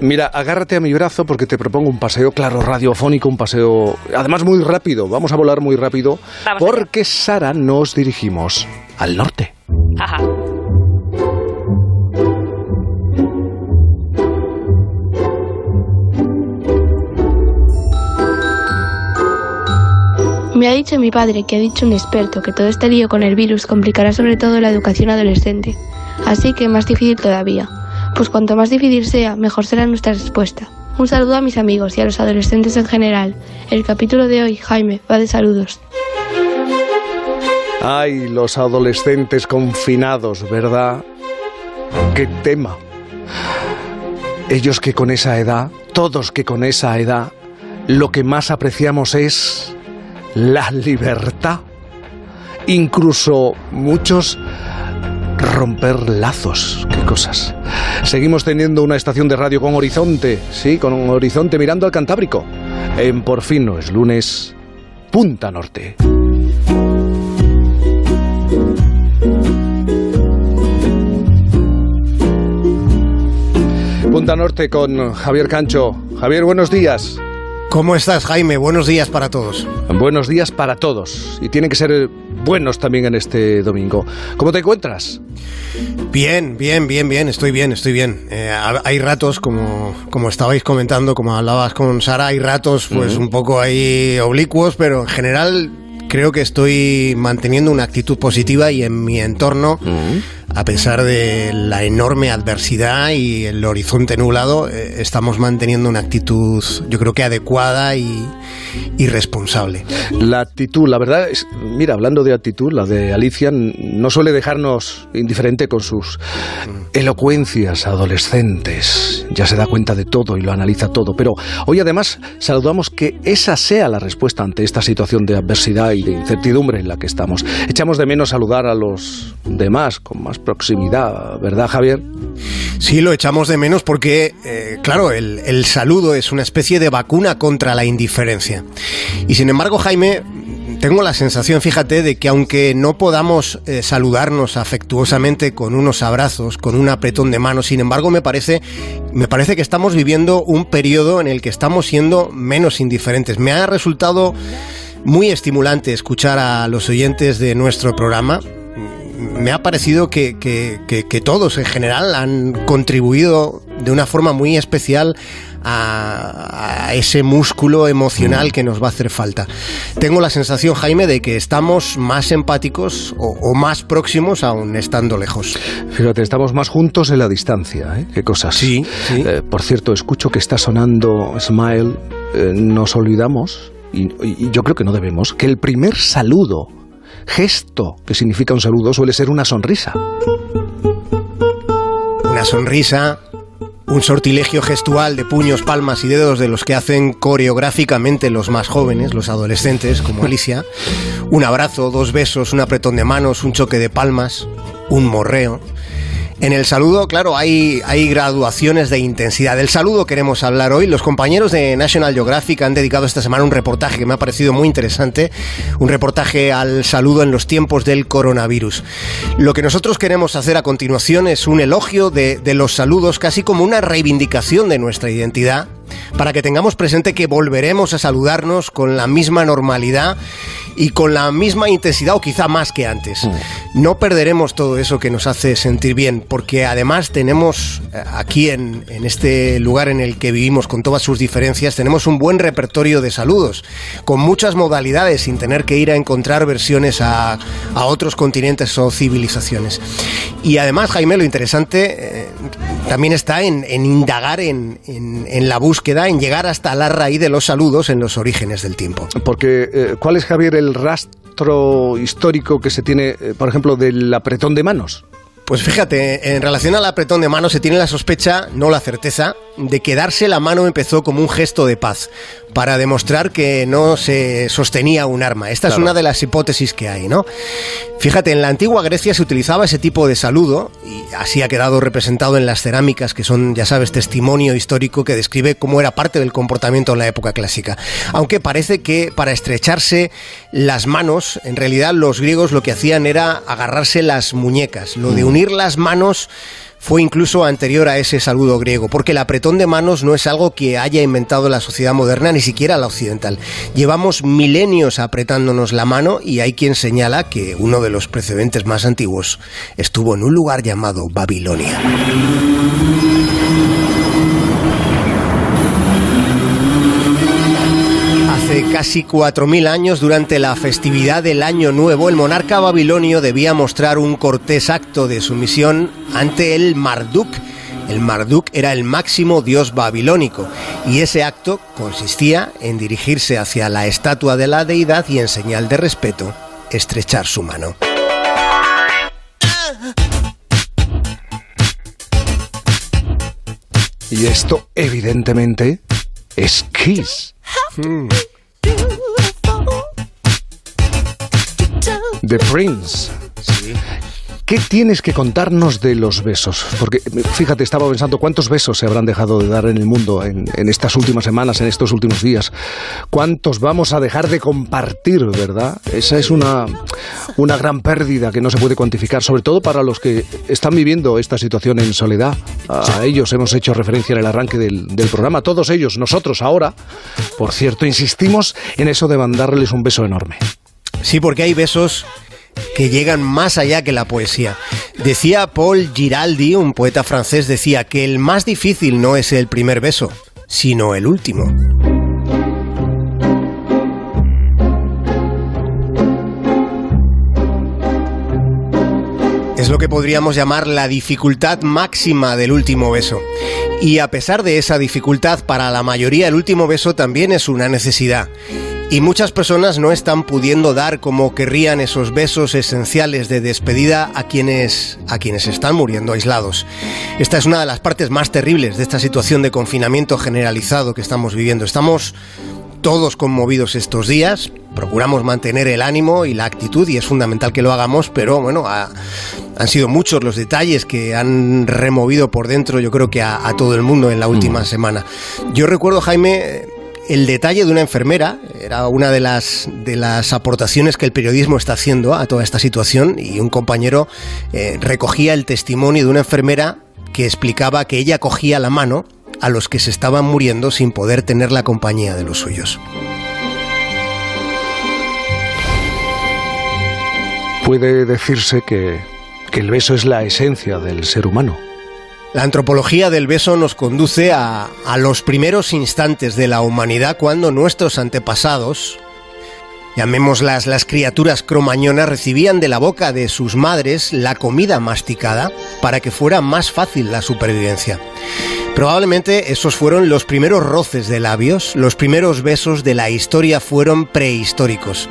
Mira, agárrate a mi brazo porque te propongo un paseo, claro, radiofónico, un paseo, además muy rápido. Vamos a volar muy rápido Vamos porque Sara nos dirigimos al norte. Ajá. Me ha dicho mi padre que ha dicho un experto que todo este lío con el virus complicará sobre todo la educación adolescente. Así que más difícil todavía. Pues cuanto más difícil sea, mejor será nuestra respuesta. Un saludo a mis amigos y a los adolescentes en general. El capítulo de hoy, Jaime, va de saludos. Ay, los adolescentes confinados, ¿verdad? ¿Qué tema? Ellos que con esa edad, todos que con esa edad, lo que más apreciamos es la libertad. Incluso muchos romper lazos, qué cosas. Seguimos teniendo una estación de radio con horizonte, sí, con un horizonte mirando al Cantábrico. En Por fin no es lunes, Punta Norte. Punta Norte con Javier Cancho. Javier, buenos días. ¿Cómo estás, Jaime? Buenos días para todos. Buenos días para todos. Y tienen que ser buenos también en este domingo. ¿Cómo te encuentras? Bien, bien, bien, bien. Estoy bien, estoy bien. Eh, hay ratos, como, como estabais comentando, como hablabas con Sara, hay ratos pues un poco ahí oblicuos, pero en general creo que estoy manteniendo una actitud positiva y en mi entorno, a pesar de la enorme adversidad y el horizonte nublado, eh, estamos manteniendo una actitud, yo creo que adecuada y, y responsable. La actitud, la verdad es, mira, hablando de actitud, la de Alicia no suele dejarnos indiferente con sus elocuencias adolescentes. Ya se da cuenta de todo y lo analiza todo. Pero hoy además saludamos que esa sea la respuesta ante esta situación de adversidad y de incertidumbre en la que estamos. Echamos de menos saludar a los demás con más proximidad, ¿verdad, Javier? Sí, lo echamos de menos porque, eh, claro, el, saludo es una especie de vacuna contra la indiferencia. Y sin embargo, Jaime, tengo la sensación, fíjate, de que aunque no podamos eh, saludarnos afectuosamente con unos abrazos, con un apretón de manos, sin embargo, me parece, me parece que estamos viviendo un periodo en el que estamos siendo menos indiferentes. Me ha resultado muy estimulante escuchar a los oyentes de nuestro programa. Me ha parecido que, que, que, que todos en general han contribuido de una forma muy especial a, a, ese músculo emocional que nos va a hacer falta. Tengo la sensación, Jaime, de que estamos más empáticos o, o más próximos aún estando lejos. Fíjate, estamos más juntos en la distancia, ¿eh? Qué cosas. Sí, sí. Eh, por cierto, escucho que está sonando Smile. Eh, nos olvidamos, y, y yo creo que no debemos, que el primer saludo, gesto que significa un saludo, suele ser una sonrisa. Una sonrisa un sortilegio gestual de puños, palmas y dedos de los que hacen coreográficamente los más jóvenes, los adolescentes, como Alicia. Un abrazo, dos besos, un apretón de manos, un choque de palmas, un morreo. En el saludo, claro, hay, graduaciones de intensidad. Del saludo queremos hablar hoy. Los compañeros de National Geographic han dedicado esta semana un reportaje que me ha parecido muy interesante, un reportaje al saludo en los tiempos del coronavirus. Lo que nosotros queremos hacer a continuación es un elogio de los saludos, casi como una reivindicación de nuestra identidad, para que tengamos presente que volveremos a saludarnos con la misma normalidad y con la misma intensidad o quizá más que antes. No perderemos todo eso que nos hace sentir bien, porque además tenemos aquí en, en, este lugar en el que vivimos con todas sus diferencias, tenemos un buen repertorio de saludos, con muchas modalidades, sin tener que ir a encontrar versiones a, a otros continentes o civilizaciones. Y además, Jaime, lo interesante eh, también está en, en indagar en, en, la búsqueda, en llegar hasta la raíz de los saludos en los orígenes del tiempo. Porque, eh, ¿cuál es, Javier, el rastro histórico que se tiene, eh, por ejemplo, del apretón de manos? Pues fíjate, en relación al apretón de manos se tiene la sospecha, no la certeza, de que darse la mano empezó como un gesto de paz, para demostrar que no se sostenía un arma. Esta claro. es una de las hipótesis que hay, ¿no? Fíjate, en la antigua Grecia se utilizaba ese tipo de saludo, y así ha quedado representado en las cerámicas, que son, ya sabes, testimonio histórico que describe cómo era parte del comportamiento en la época clásica. Aunque parece que para estrecharse las manos, en realidad los griegos lo que hacían era agarrarse las muñecas, lo de unir las manos fue incluso anterior a ese saludo griego, porque el apretón de manos no es algo que haya inventado la sociedad moderna, ni siquiera la occidental. Llevamos milenios apretándonos la mano y hay quien señala que uno de los precedentes más antiguos estuvo en un lugar llamado Babilonia. Hace casi 4.000 años, durante la festividad del Año Nuevo, el monarca babilonio debía mostrar un cortés acto de sumisión ante el Marduk. El Marduk era el máximo dios babilónico y ese acto consistía en dirigirse hacia la estatua de la deidad y en señal de respeto estrechar su mano. Y esto, evidentemente, es Kiss. Hmm. The Prince. ¿Qué tienes que contarnos de los besos? Porque fíjate, estaba pensando cuántos besos se habrán dejado de dar en el mundo en, estas últimas semanas, en estos últimos días. ¿Cuántos vamos a dejar de compartir, verdad? Esa es una, una gran pérdida que no se puede cuantificar, sobre todo para los que están viviendo esta situación en soledad. A ellos hemos hecho referencia en el arranque del, del programa, todos ellos, nosotros ahora, por cierto, insistimos en eso de mandarles un beso enorme. Sí, porque hay besos que llegan más allá que la poesía. Decía Paul Giraldi, un poeta francés, decía que el más difícil no es el primer beso, sino el último. Es lo que podríamos llamar la dificultad máxima del último beso. Y a pesar de esa dificultad, para la mayoría el último beso también es una necesidad. Y muchas personas no están pudiendo dar como querrían esos besos esenciales de despedida a quienes, a quienes están muriendo aislados. Esta es una de las partes más terribles de esta situación de confinamiento generalizado que estamos viviendo. Estamos todos conmovidos estos días, procuramos mantener el ánimo y la actitud y es fundamental que lo hagamos, pero bueno, han sido muchos los detalles que han removido por dentro yo creo que a, todo el mundo en la última mm. semana. Yo recuerdo, Jaime, el detalle de una enfermera era una de las, de las aportaciones que el periodismo está haciendo a toda esta situación y un compañero eh, recogía el testimonio de una enfermera que explicaba que ella cogía la mano a los que se estaban muriendo sin poder tener la compañía de los suyos. Puede decirse que, que el beso es la esencia del ser humano. La antropología del beso nos conduce a, los primeros instantes de la humanidad cuando nuestros antepasados, llamémoslas las criaturas cromañonas, recibían de la boca de sus madres la comida masticada para que fuera más fácil la supervivencia. Probablemente esos fueron los primeros roces de labios, los primeros besos de la historia fueron prehistóricos.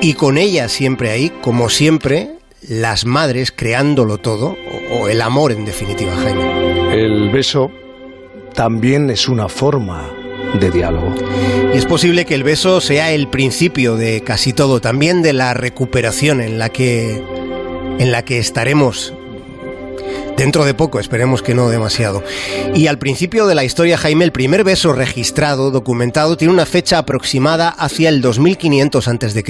Y con ella siempre ahí, como siempre, las madres creándolo todo, o, el amor en definitiva, Jaime. El beso también es una forma de diálogo. Y es posible que el beso sea el principio de casi todo, también de la recuperación en la que en la que estaremos Dentro de poco, esperemos que no demasiado. Y al principio de la historia, Jaime, el primer beso registrado, documentado, tiene una fecha aproximada hacia el 2500 a.C.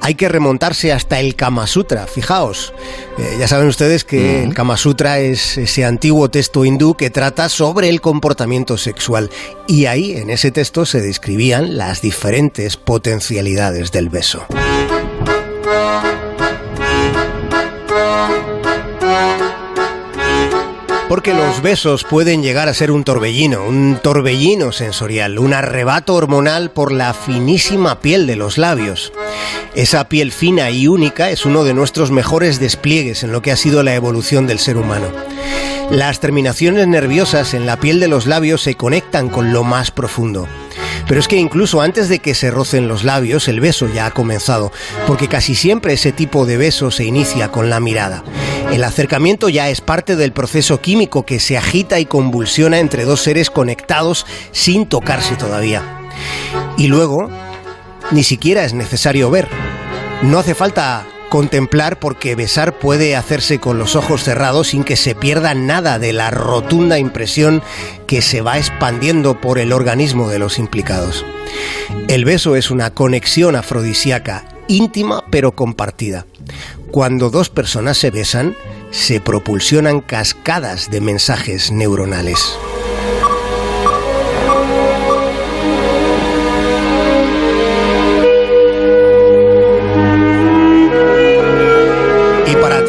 Hay que remontarse hasta el Kama Sutra, fijaos. Eh, ya saben ustedes que el Kama Sutra es ese antiguo texto hindú que trata sobre el comportamiento sexual. Y ahí, en ese texto, se describían las diferentes potencialidades del beso. Porque los besos pueden llegar a ser un torbellino, un torbellino sensorial, un arrebato hormonal por la finísima piel de los labios. Esa piel fina y única es uno de nuestros mejores despliegues en lo que ha sido la evolución del ser humano. Las terminaciones nerviosas en la piel de los labios se conectan con lo más profundo. Pero es que incluso antes de que se rocen los labios, el beso ya ha comenzado, porque casi siempre ese tipo de beso se inicia con la mirada. El acercamiento ya es parte del proceso químico que se agita y convulsiona entre dos seres conectados sin tocarse todavía. Y luego, ni siquiera es necesario ver. No hace falta contemplar porque besar puede hacerse con los ojos cerrados sin que se pierda nada de la rotunda impresión que se va expandiendo por el organismo de los implicados. El beso es una conexión afrodisíaca, íntima pero compartida. Cuando dos personas se besan, se propulsionan cascadas de mensajes neuronales.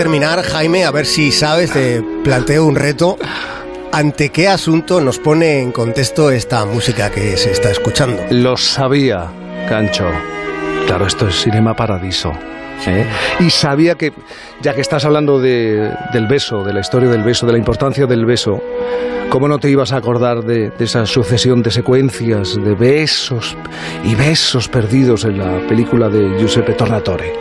Terminar, Jaime, a ver si sabes, te planteo un reto. ¿Ante qué asunto nos pone en contexto esta música que se está escuchando? Lo sabía, Cancho. Claro, esto es Cinema Paradiso. ¿eh? Y sabía que, ya que estás hablando de, del beso, de la historia del beso, de la importancia del beso, ¿cómo no te ibas a acordar de, de esa sucesión de secuencias, de besos y besos perdidos en la película de Giuseppe Tornatore?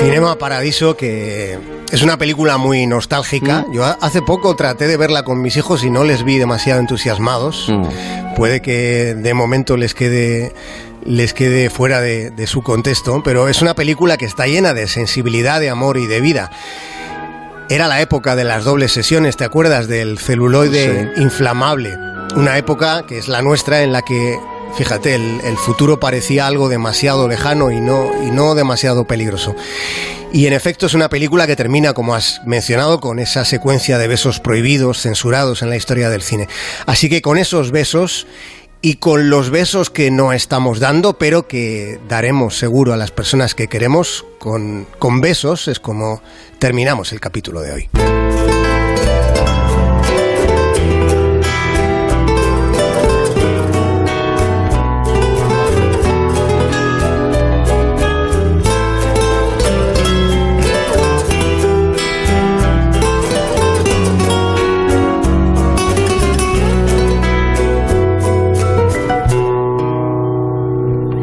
Cinema Paradiso, que es una película muy nostálgica. Mm. Yo hace poco traté de verla con mis hijos y no les vi demasiado entusiasmados. Mm. Puede que de momento les quede les quede fuera de, de su contexto, pero es una película que está llena de sensibilidad, de amor y de vida. Era la época de las dobles sesiones, ¿te acuerdas? Del celuloide Sí. inflamable. Una época que es la nuestra en la que, fíjate, el, futuro parecía algo demasiado lejano y no, y no demasiado peligroso. Y en efecto es una película que termina, como has mencionado, con esa secuencia de besos prohibidos, censurados en la historia del cine. Así que con esos besos y con los besos que no estamos dando, pero que daremos seguro a las personas que queremos, con, con besos es como terminamos el capítulo de hoy.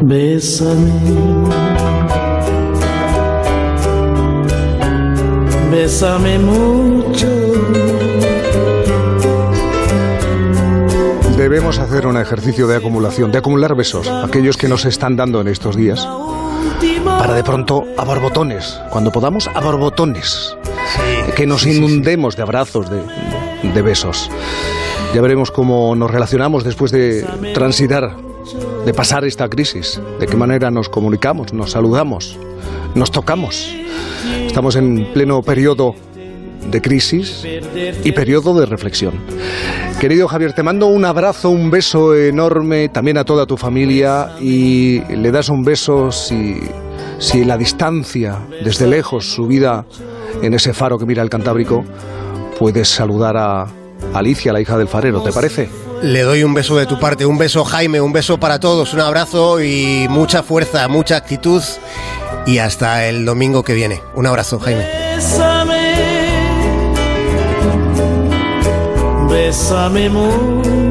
Bésame. Bésame mucho. Debemos hacer un ejercicio de acumulación, de acumular besos, aquellos que nos están dando en estos días, para de pronto a borbotones, cuando podamos a borbotones, que nos inundemos de abrazos, de, de besos. Ya veremos cómo nos relacionamos después de transitar, de pasar esta crisis, de qué manera nos comunicamos, nos saludamos, nos tocamos. Estamos en pleno periodo de crisis y periodo de reflexión. Querido Javier, te mando un abrazo, un beso enorme también a toda tu familia y le das un beso si, si la distancia, desde lejos, su vida en ese faro que mira el Cantábrico, puedes saludar a Alicia, la hija del farero, ¿te parece? Le doy un beso de tu parte, un beso Jaime, un beso para todos, un abrazo y mucha fuerza, mucha actitud y hasta el domingo que viene. Un abrazo Jaime. Bésame. Bésame mucho.